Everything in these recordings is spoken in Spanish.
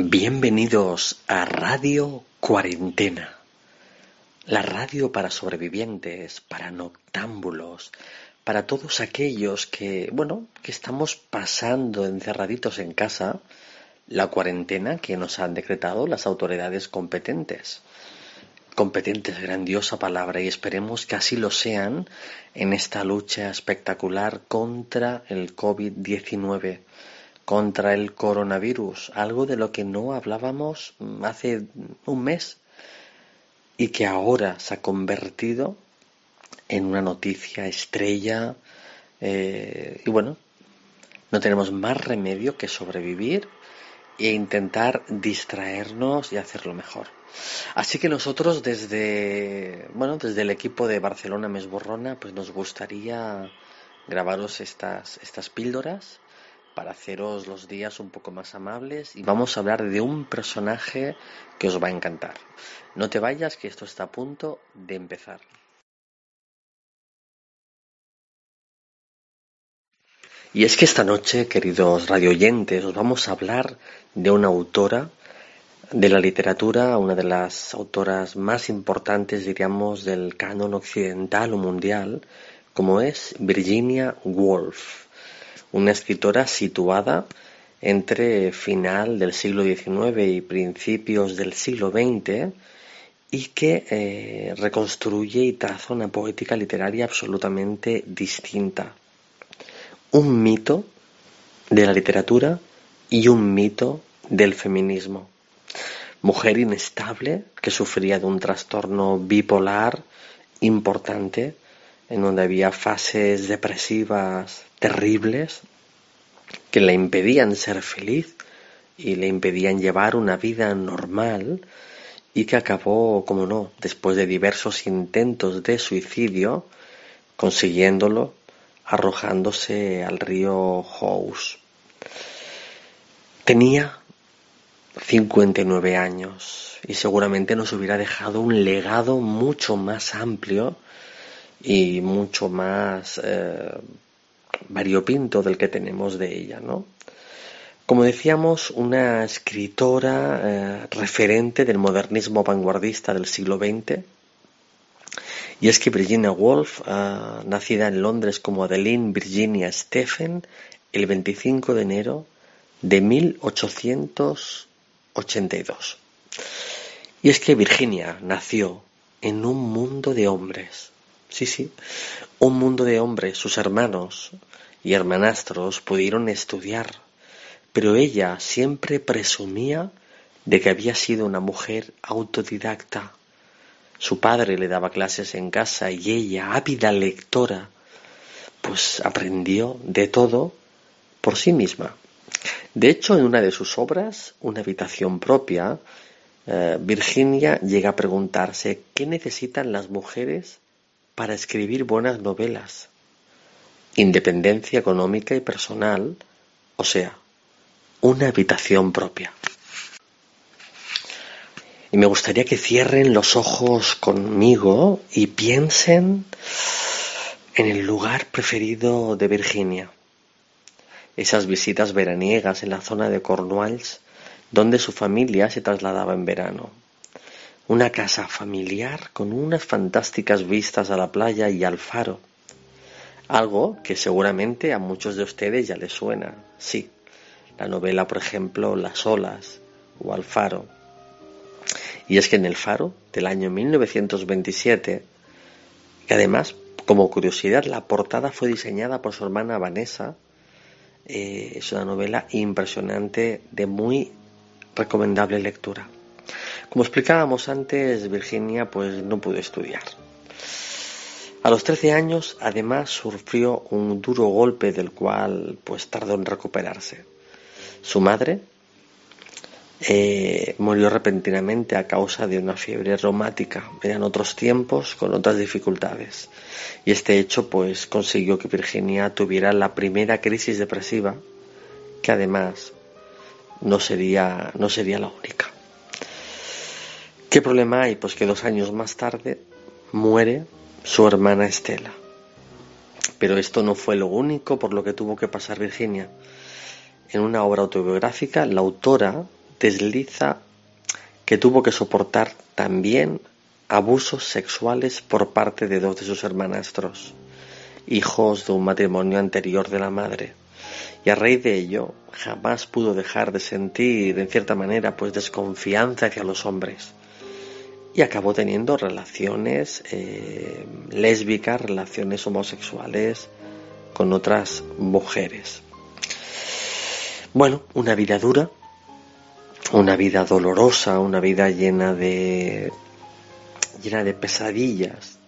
Bienvenidos a Radio Cuarentena, la radio para sobrevivientes, para noctámbulos, para todos aquellos que, bueno, que estamos pasando encerraditos en casa la cuarentena que nos han decretado las autoridades competentes. Competentes, grandiosa palabra, y esperemos que así lo sean en esta lucha espectacular contra el COVID-19 contra el coronavirus, algo de lo que no hablábamos hace un mes y que ahora se ha convertido en una noticia estrella eh, y bueno, no tenemos más remedio que sobrevivir e intentar distraernos y hacerlo mejor. Así que nosotros desde bueno, desde el equipo de Barcelona Mesborrona, pues nos gustaría grabaros estas estas píldoras para haceros los días un poco más amables y vamos a hablar de un personaje que os va a encantar. No te vayas, que esto está a punto de empezar. Y es que esta noche, queridos radioyentes, os vamos a hablar de una autora de la literatura, una de las autoras más importantes, diríamos, del canon occidental o mundial, como es Virginia Woolf una escritora situada entre final del siglo XIX y principios del siglo XX y que eh, reconstruye y traza una poética literaria absolutamente distinta. Un mito de la literatura y un mito del feminismo. Mujer inestable que sufría de un trastorno bipolar importante en donde había fases depresivas terribles que le impedían ser feliz y le impedían llevar una vida normal y que acabó, como no, después de diversos intentos de suicidio, consiguiéndolo arrojándose al río House. Tenía 59 años y seguramente nos hubiera dejado un legado mucho más amplio y mucho más eh, variopinto del que tenemos de ella, ¿no? Como decíamos, una escritora eh, referente del modernismo vanguardista del siglo XX. Y es que Virginia Woolf, eh, nacida en Londres como Adeline Virginia Stephen, el 25 de enero de 1882. Y es que Virginia nació en un mundo de hombres. Sí, sí, un mundo de hombres, sus hermanos, y hermanastros pudieron estudiar, pero ella siempre presumía de que había sido una mujer autodidacta. Su padre le daba clases en casa y ella, ávida lectora, pues aprendió de todo por sí misma. De hecho, en una de sus obras, Una habitación propia, eh, Virginia llega a preguntarse qué necesitan las mujeres para escribir buenas novelas independencia económica y personal, o sea, una habitación propia. Y me gustaría que cierren los ojos conmigo y piensen en el lugar preferido de Virginia. Esas visitas veraniegas en la zona de Cornwalls, donde su familia se trasladaba en verano. Una casa familiar con unas fantásticas vistas a la playa y al faro algo que seguramente a muchos de ustedes ya les suena. Sí, la novela, por ejemplo, Las olas o Alfaro. Y es que en El Faro, del año 1927, y además, como curiosidad, la portada fue diseñada por su hermana Vanessa, eh, es una novela impresionante de muy recomendable lectura. Como explicábamos antes, Virginia pues no pudo estudiar. A los 13 años, además, sufrió un duro golpe del cual pues tardó en recuperarse. Su madre eh, murió repentinamente a causa de una fiebre reumática. Eran otros tiempos con otras dificultades. Y este hecho pues consiguió que Virginia tuviera la primera crisis depresiva, que además no sería, no sería la única. ¿Qué problema hay? Pues que dos años más tarde muere su hermana Estela. Pero esto no fue lo único por lo que tuvo que pasar Virginia. En una obra autobiográfica, la autora desliza que tuvo que soportar también abusos sexuales por parte de dos de sus hermanastros, hijos de un matrimonio anterior de la madre. Y a raíz de ello jamás pudo dejar de sentir, en cierta manera, pues desconfianza hacia los hombres. Y acabó teniendo relaciones eh, lésbicas, relaciones homosexuales con otras mujeres. Bueno, una vida dura, una vida dolorosa, una vida llena de llena de pesadillas.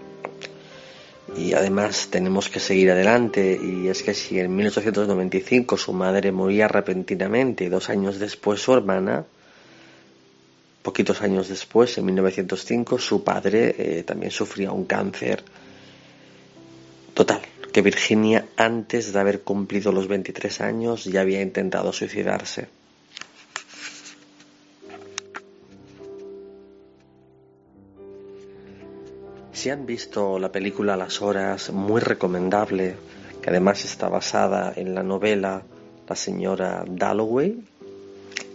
Y además tenemos que seguir adelante y es que si en 1895 su madre moría repentinamente y dos años después su hermana, poquitos años después, en 1905, su padre eh, también sufría un cáncer. Total, que Virginia antes de haber cumplido los 23 años ya había intentado suicidarse. Si han visto la película Las Horas, muy recomendable, que además está basada en la novela La señora Dalloway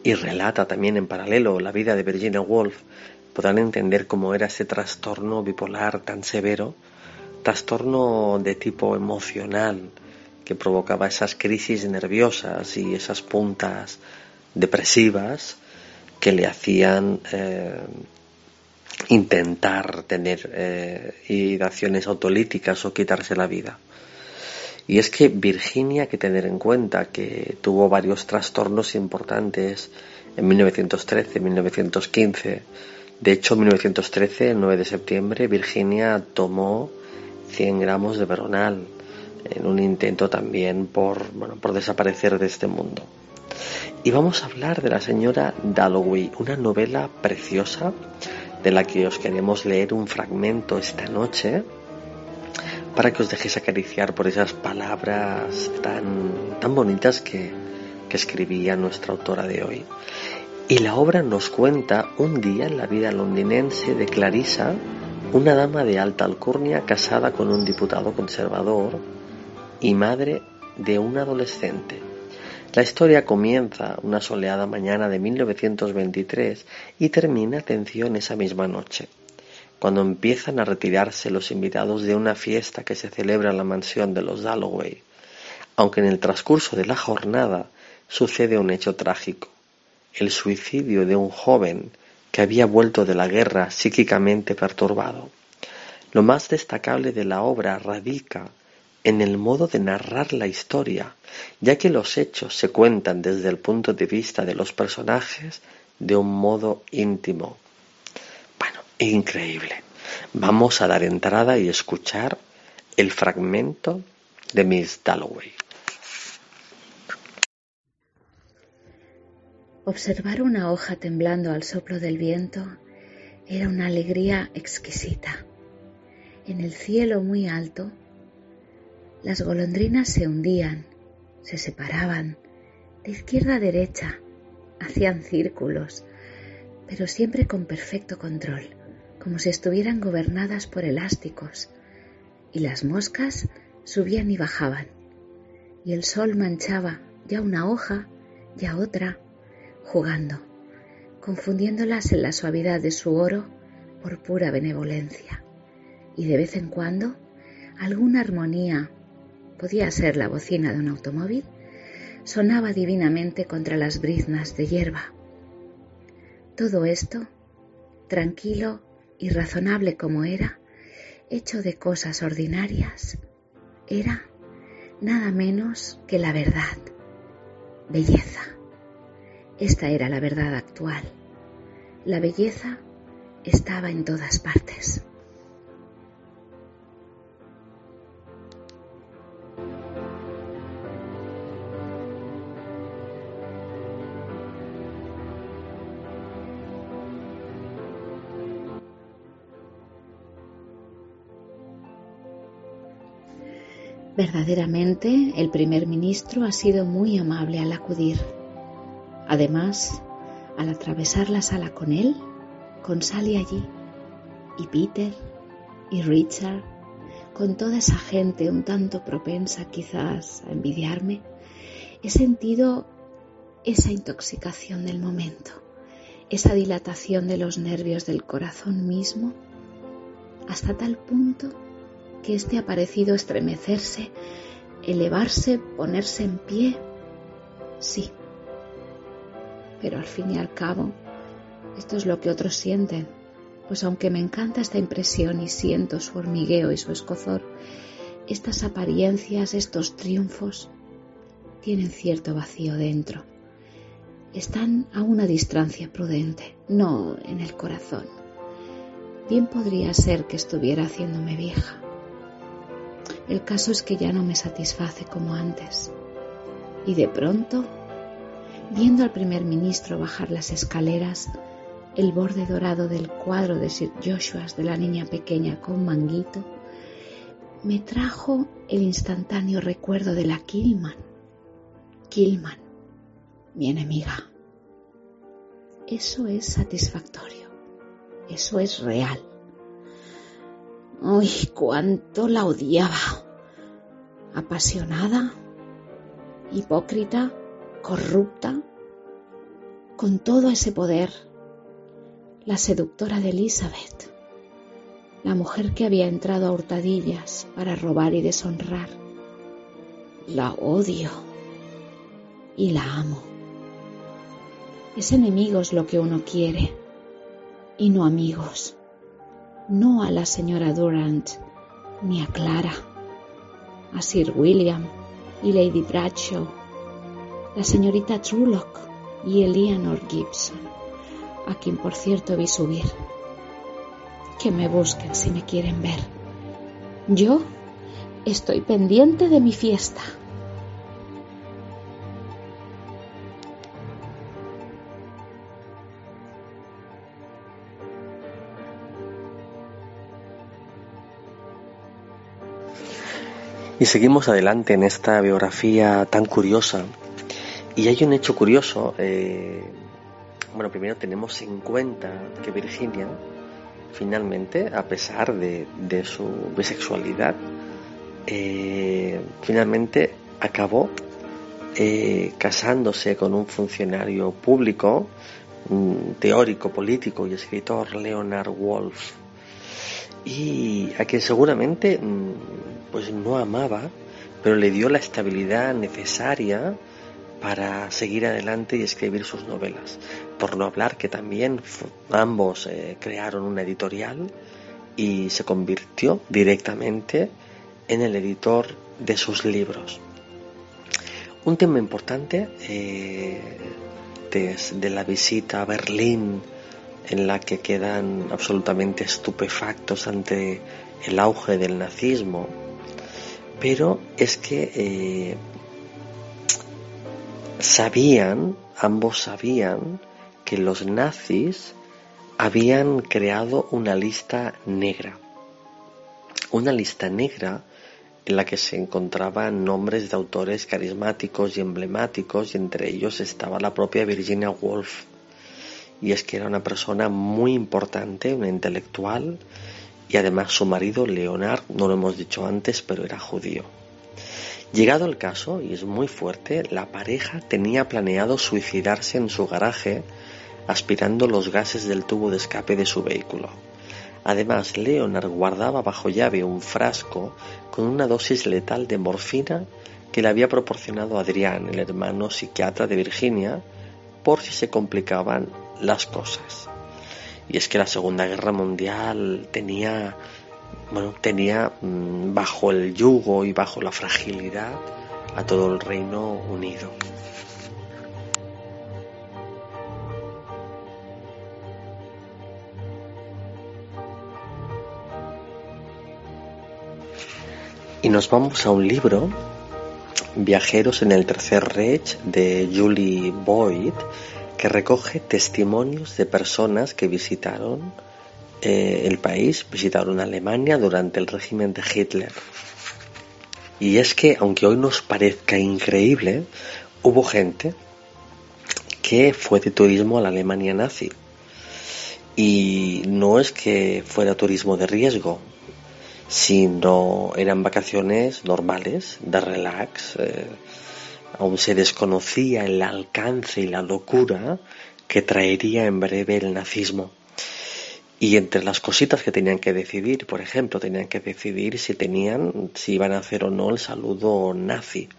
y relata también en paralelo la vida de Virginia Woolf, podrán entender cómo era ese trastorno bipolar tan severo, trastorno de tipo emocional que provocaba esas crisis nerviosas y esas puntas depresivas que le hacían eh, intentar tener eh, acciones autolíticas o quitarse la vida. Y es que Virginia, hay que tener en cuenta que tuvo varios trastornos importantes en 1913, 1915. De hecho, en 1913, el 9 de septiembre, Virginia tomó 100 gramos de veronal en un intento también por, bueno, por desaparecer de este mundo. Y vamos a hablar de la señora Dalloway, una novela preciosa de la que os queremos leer un fragmento esta noche para que os dejéis acariciar por esas palabras tan, tan bonitas que, que escribía nuestra autora de hoy. Y la obra nos cuenta un día en la vida londinense de Clarisa, una dama de alta alcurnia casada con un diputado conservador y madre de un adolescente la historia comienza una soleada mañana de 1923 y termina, atención, esa misma noche, cuando empiezan a retirarse los invitados de una fiesta que se celebra en la mansión de los Dalloway, aunque en el transcurso de la jornada sucede un hecho trágico, el suicidio de un joven que había vuelto de la guerra psíquicamente perturbado. Lo más destacable de la obra radica en el modo de narrar la historia, ya que los hechos se cuentan desde el punto de vista de los personajes de un modo íntimo. Increíble. Vamos a dar entrada y escuchar el fragmento de Miss Dalloway. Observar una hoja temblando al soplo del viento era una alegría exquisita. En el cielo muy alto las golondrinas se hundían, se separaban, de izquierda a derecha, hacían círculos, pero siempre con perfecto control, como si estuvieran gobernadas por elásticos, y las moscas subían y bajaban, y el sol manchaba ya una hoja, ya otra, jugando, confundiéndolas en la suavidad de su oro por pura benevolencia, y de vez en cuando alguna armonía podía ser la bocina de un automóvil, sonaba divinamente contra las briznas de hierba. Todo esto, tranquilo y razonable como era, hecho de cosas ordinarias, era nada menos que la verdad, belleza. Esta era la verdad actual. La belleza estaba en todas partes. Verdaderamente, el primer ministro ha sido muy amable al acudir. Además, al atravesar la sala con él, con Sally allí, y Peter, y Richard, con toda esa gente un tanto propensa quizás a envidiarme, he sentido esa intoxicación del momento, esa dilatación de los nervios del corazón mismo, hasta tal punto que éste ha parecido estremecerse, elevarse, ponerse en pie. Sí, pero al fin y al cabo, esto es lo que otros sienten, pues aunque me encanta esta impresión y siento su hormigueo y su escozor, estas apariencias, estos triunfos, tienen cierto vacío dentro. Están a una distancia prudente, no en el corazón. Bien podría ser que estuviera haciéndome vieja. El caso es que ya no me satisface como antes. Y de pronto, viendo al primer ministro bajar las escaleras, el borde dorado del cuadro de Sir Joshua de la niña pequeña con manguito, me trajo el instantáneo recuerdo de la Killman. Killman, mi enemiga. Eso es satisfactorio. Eso es real. ¡Uy, cuánto la odiaba! Apasionada, hipócrita, corrupta, con todo ese poder, la seductora de Elizabeth, la mujer que había entrado a hurtadillas para robar y deshonrar. La odio y la amo. Es enemigos lo que uno quiere y no amigos no a la señora Durant ni a Clara, a Sir William y Lady Bradshaw, la señorita Trulock y Eleanor Gibson, a quien por cierto vi subir. Que me busquen si me quieren ver. Yo estoy pendiente de mi fiesta. Y seguimos adelante en esta biografía tan curiosa. Y hay un hecho curioso. Eh, bueno, primero tenemos en cuenta que Virginia, finalmente, a pesar de, su bisexualidad, eh, finalmente acabó eh, casándose con un funcionario público, un teórico, político y escritor, Leonard Wolf, y a quien seguramente mm, pues no amaba, pero le dio la estabilidad necesaria para seguir adelante y escribir sus novelas. Por no hablar que también ambos eh, crearon una editorial y se convirtió directamente en el editor de sus libros. Un tema importante eh, desde la visita a Berlín, en la que quedan absolutamente estupefactos ante el auge del nazismo, pero es que eh, sabían, ambos sabían, que los nazis habían creado una lista negra. Una lista negra en la que se encontraban nombres de autores carismáticos y emblemáticos y entre ellos estaba la propia Virginia Woolf. Y es que era una persona muy importante, una intelectual, y además su marido, Leonard, no lo hemos dicho antes, pero era judío. Llegado el caso, y es muy fuerte, la pareja tenía planeado suicidarse en su garaje aspirando los gases del tubo de escape de su vehículo. Además, Leonard guardaba bajo llave un frasco con una dosis letal de morfina que le había proporcionado Adrián, el hermano psiquiatra de Virginia, por si se complicaban las cosas. Y es que la Segunda Guerra Mundial tenía, bueno, tenía mm, bajo el yugo y bajo la fragilidad a todo el Reino Unido. Y nos vamos a un libro, Viajeros en el Tercer Reich, de Julie Boyd, recoge testimonios de personas que visitaron eh, el país, visitaron Alemania durante el régimen de Hitler. Y es que, aunque hoy nos parezca increíble, hubo gente que fue de turismo a la Alemania nazi. Y no es que fuera turismo de riesgo, sino eran vacaciones normales, de relax. Eh, aún se desconocía el alcance y la locura que traería en breve el nazismo. Y entre las cositas que tenían que decidir, por ejemplo, tenían que decidir si tenían, si iban a hacer o no el saludo nazi.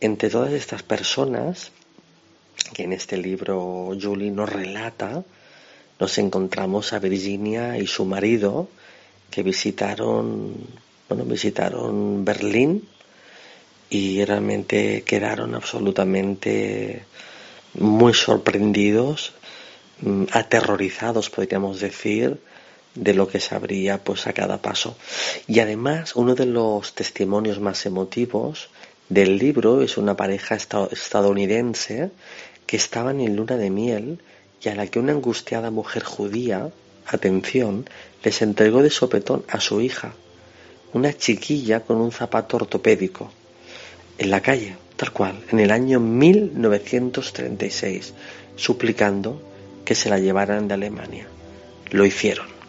Entre todas estas personas, que en este libro Julie nos relata, nos encontramos a Virginia y su marido, que visitaron, bueno, visitaron Berlín y realmente quedaron absolutamente muy sorprendidos Mm, aterrorizados, podríamos decir, de lo que se pues a cada paso. Y además, uno de los testimonios más emotivos del libro es una pareja estadounidense que estaban en luna de miel y a la que una angustiada mujer judía, atención, les entregó de sopetón a su hija, una chiquilla con un zapato ortopédico, en la calle, tal cual, en el año 1936, suplicando que se la llevaran de Alemania. Lo hicieron.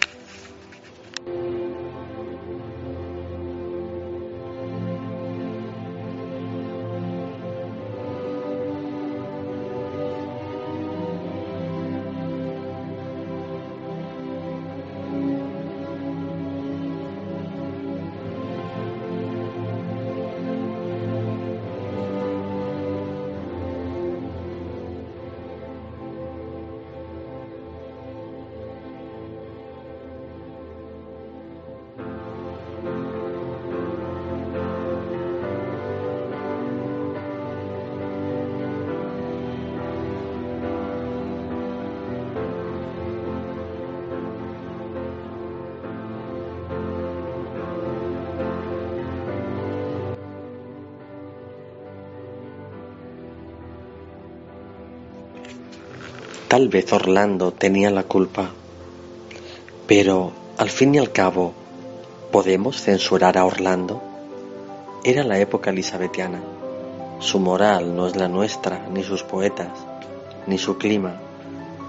Tal vez Orlando tenía la culpa, pero al fin y al cabo, ¿podemos censurar a Orlando? Era la época elisabetiana. Su moral no es la nuestra, ni sus poetas, ni su clima,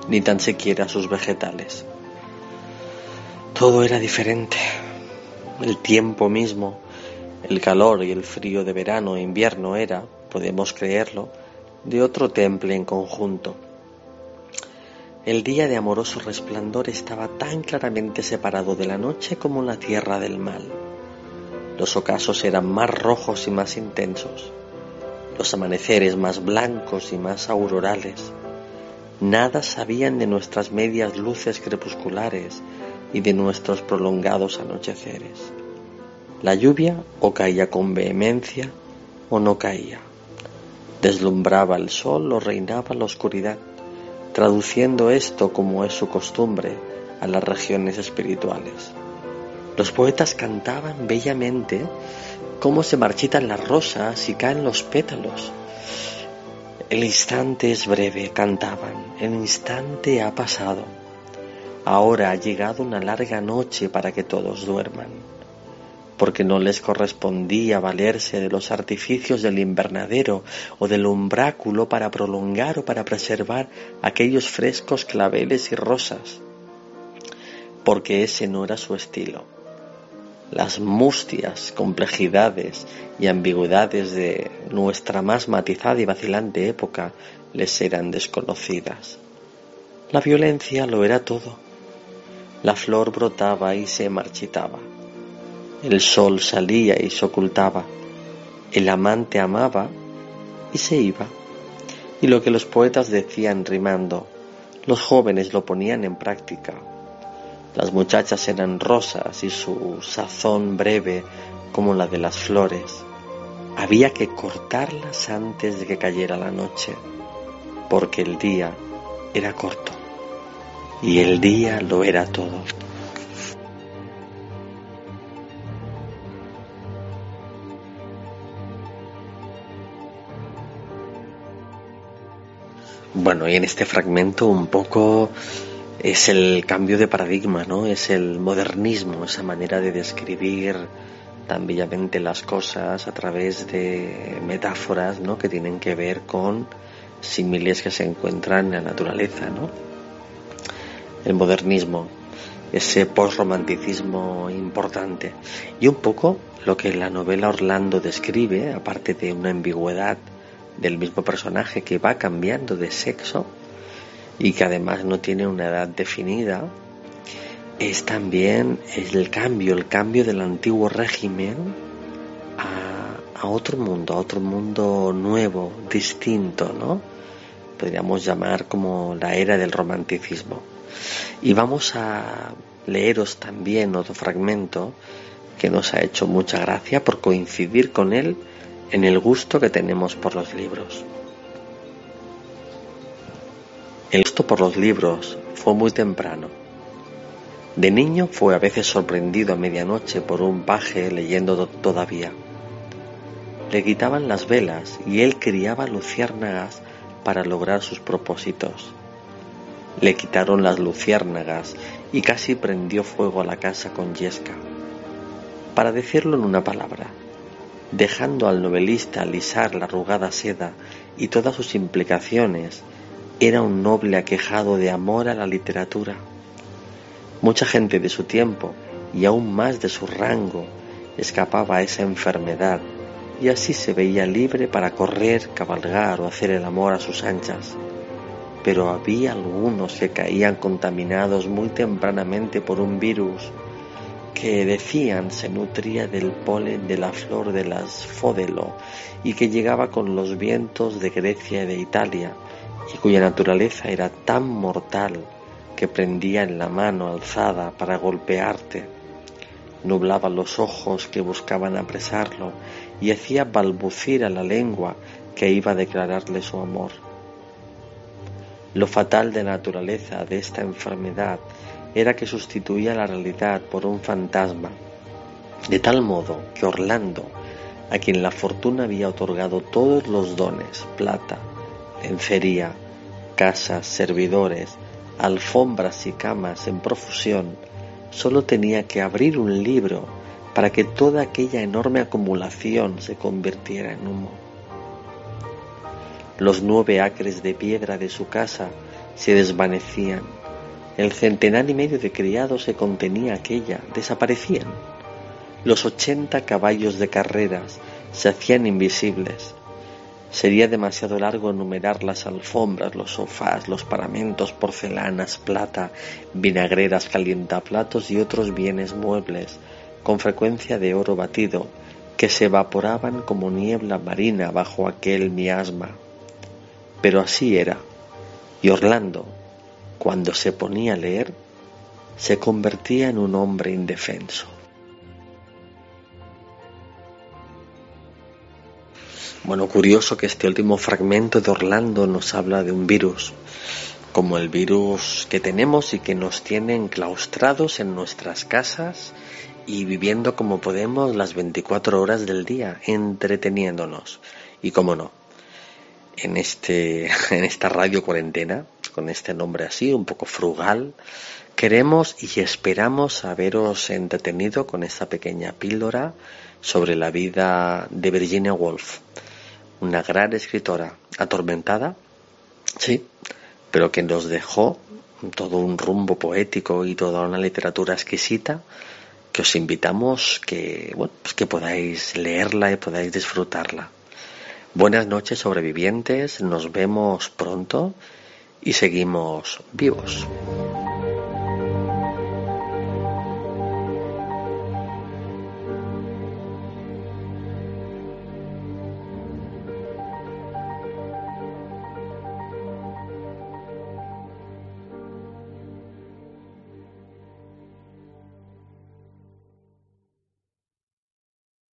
ni tan siquiera sus vegetales. Todo era diferente. El tiempo mismo, el calor y el frío de verano e invierno era, podemos creerlo, de otro temple en conjunto el día de amoroso resplandor estaba tan claramente separado de la noche como la tierra del mal. Los ocasos eran más rojos y más intensos, los amaneceres más blancos y más aurorales. Nada sabían de nuestras medias luces crepusculares y de nuestros prolongados anocheceres. La lluvia o caía con vehemencia o no caía. Deslumbraba el sol o reinaba la oscuridad traduciendo esto, como es su costumbre, a las regiones espirituales. Los poetas cantaban bellamente cómo se marchitan las rosas y caen los pétalos. El instante es breve, cantaban, el instante ha pasado. Ahora ha llegado una larga noche para que todos duerman porque no les correspondía valerse de los artificios del invernadero o del umbráculo para prolongar o para preservar aquellos frescos claveles y rosas, porque ese no era su estilo. Las mustias complejidades y ambigüedades de nuestra más matizada y vacilante época les eran desconocidas. La violencia lo era todo. La flor brotaba y se marchitaba el sol salía y se ocultaba, el amante amaba y se iba. Y lo que los poetas decían rimando, los jóvenes lo ponían en práctica. Las muchachas eran rosas y su sazón breve como la de las flores. Había que cortarlas antes de que cayera la noche, porque el día era corto y el día lo era todo. Bueno, y en este fragmento un poco es el cambio de paradigma, ¿no? Es el modernismo, esa manera de describir tan bellamente las cosas a través de metáforas, ¿no? Que tienen que ver con similes que se encuentran en la naturaleza, ¿no? El modernismo, ese postromanticismo importante. Y un poco lo que la novela Orlando describe, aparte de una ambigüedad del mismo personaje que va cambiando de sexo y que además no tiene una edad definida, es también el cambio, el cambio del antiguo régimen a, otro mundo, a otro mundo nuevo, distinto, ¿no? Podríamos llamar como la era del romanticismo. Y vamos a leeros también otro fragmento que nos ha hecho mucha gracia por coincidir con él en el gusto que tenemos por los libros. El gusto por los libros fue muy temprano. De niño fue a veces sorprendido a medianoche por un paje leyendo todavía. Le quitaban las velas y él criaba luciérnagas para lograr sus propósitos. Le quitaron las luciérnagas y casi prendió fuego a la casa con yesca. Para decirlo en una palabra, dejando al novelista alisar la arrugada seda y todas sus implicaciones, era un noble aquejado de amor a la literatura. Mucha gente de su tiempo y aún más de su rango escapaba a esa enfermedad y así se veía libre para correr, cabalgar o hacer el amor a sus anchas. Pero había algunos que caían contaminados muy tempranamente por un virus que decían se nutría del polen de la flor de las fódelo y que llegaba con los vientos de Grecia y de Italia y cuya naturaleza era tan mortal que prendía en la mano alzada para golpearte, nublaba los ojos que buscaban apresarlo y hacía balbucir a la lengua que iba a declararle su amor. Lo fatal de la naturaleza de esta enfermedad era que sustituía la realidad por un fantasma, de tal modo que Orlando, a quien la fortuna había otorgado todos los dones, plata, lencería, casas, servidores, alfombras y camas en profusión, solo tenía que abrir un libro para que toda aquella enorme acumulación se convirtiera en humo. Los nueve acres de piedra de su casa se desvanecían el centenar y medio de criados que contenía aquella desaparecían. Los ochenta caballos de carreras se hacían invisibles. Sería demasiado largo enumerar las alfombras, los sofás, los paramentos, porcelanas, plata, vinagreras, calientaplatos y otros bienes muebles, con frecuencia de oro batido, que se evaporaban como niebla marina bajo aquel miasma. Pero así era. Y Orlando, cuando se ponía a leer, se convertía en un hombre indefenso. Bueno, curioso que este último fragmento de Orlando nos habla de un virus, como el virus que tenemos y que nos tiene enclaustrados en nuestras casas y viviendo como podemos las 24 horas del día, entreteniéndonos. Y cómo no, en, este, en esta radio cuarentena, con este nombre así, un poco frugal, queremos y esperamos haberos entretenido con esta pequeña píldora sobre la vida de Virginia Woolf, una gran escritora atormentada, sí, pero que nos dejó todo un rumbo poético y toda una literatura exquisita que os invitamos que, bueno, pues que podáis leerla y podáis disfrutarla. Buenas noches sobrevivientes, nos vemos pronto y seguimos vivos.